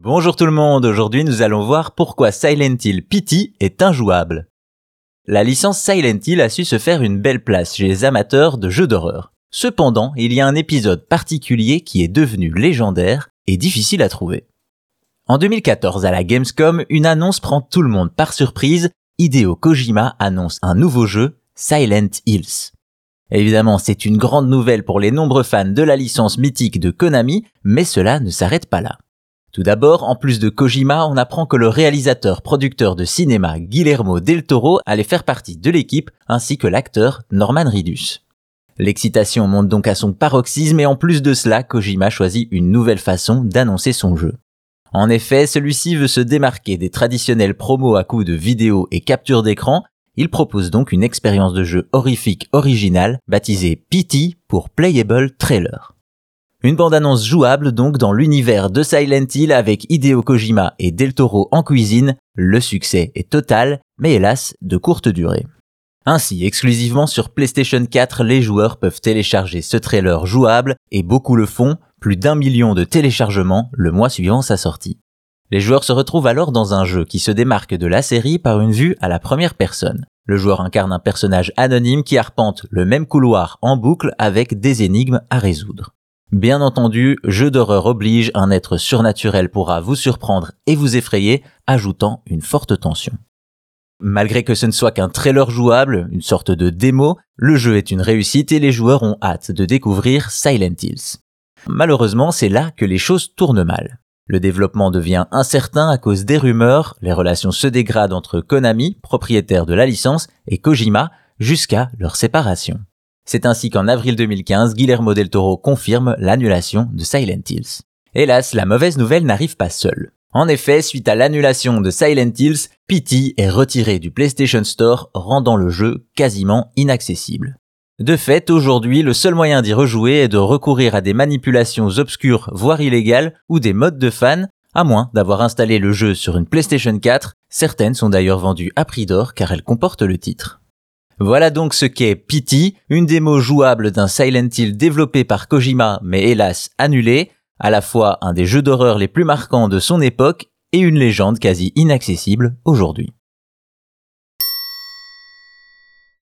Bonjour tout le monde, aujourd'hui nous allons voir pourquoi Silent Hill Pity est injouable. La licence Silent Hill a su se faire une belle place chez les amateurs de jeux d'horreur. Cependant, il y a un épisode particulier qui est devenu légendaire et difficile à trouver. En 2014, à la Gamescom, une annonce prend tout le monde par surprise. Hideo Kojima annonce un nouveau jeu, Silent Hills. Évidemment, c'est une grande nouvelle pour les nombreux fans de la licence mythique de Konami, mais cela ne s'arrête pas là. Tout d'abord, en plus de Kojima, on apprend que le réalisateur producteur de cinéma Guillermo del Toro allait faire partie de l'équipe, ainsi que l'acteur Norman Reedus. L'excitation monte donc à son paroxysme et en plus de cela, Kojima choisit une nouvelle façon d'annoncer son jeu. En effet, celui-ci veut se démarquer des traditionnels promos à coups de vidéos et capture d'écran, il propose donc une expérience de jeu horrifique originale baptisée PT pour Playable Trailer. Une bande-annonce jouable donc dans l'univers de Silent Hill avec Hideo Kojima et Del Toro en cuisine, le succès est total, mais hélas de courte durée. Ainsi, exclusivement sur PlayStation 4, les joueurs peuvent télécharger ce trailer jouable, et beaucoup le font, plus d'un million de téléchargements le mois suivant sa sortie. Les joueurs se retrouvent alors dans un jeu qui se démarque de la série par une vue à la première personne. Le joueur incarne un personnage anonyme qui arpente le même couloir en boucle avec des énigmes à résoudre. Bien entendu, jeu d'horreur oblige, un être surnaturel pourra vous surprendre et vous effrayer, ajoutant une forte tension. Malgré que ce ne soit qu'un trailer jouable, une sorte de démo, le jeu est une réussite et les joueurs ont hâte de découvrir Silent Hills. Malheureusement, c'est là que les choses tournent mal. Le développement devient incertain à cause des rumeurs, les relations se dégradent entre Konami, propriétaire de la licence, et Kojima, jusqu'à leur séparation. C'est ainsi qu'en avril 2015, Guillermo del Toro confirme l'annulation de Silent Hills. Hélas, la mauvaise nouvelle n'arrive pas seule. En effet, suite à l'annulation de Silent Hills, Pity est retiré du PlayStation Store, rendant le jeu quasiment inaccessible. De fait, aujourd'hui, le seul moyen d'y rejouer est de recourir à des manipulations obscures, voire illégales, ou des modes de fans, à moins d'avoir installé le jeu sur une PlayStation 4, certaines sont d'ailleurs vendues à prix d'or car elles comportent le titre. Voilà donc ce qu'est Pity, une démo jouable d'un Silent Hill développé par Kojima mais hélas annulé, à la fois un des jeux d'horreur les plus marquants de son époque et une légende quasi inaccessible aujourd'hui.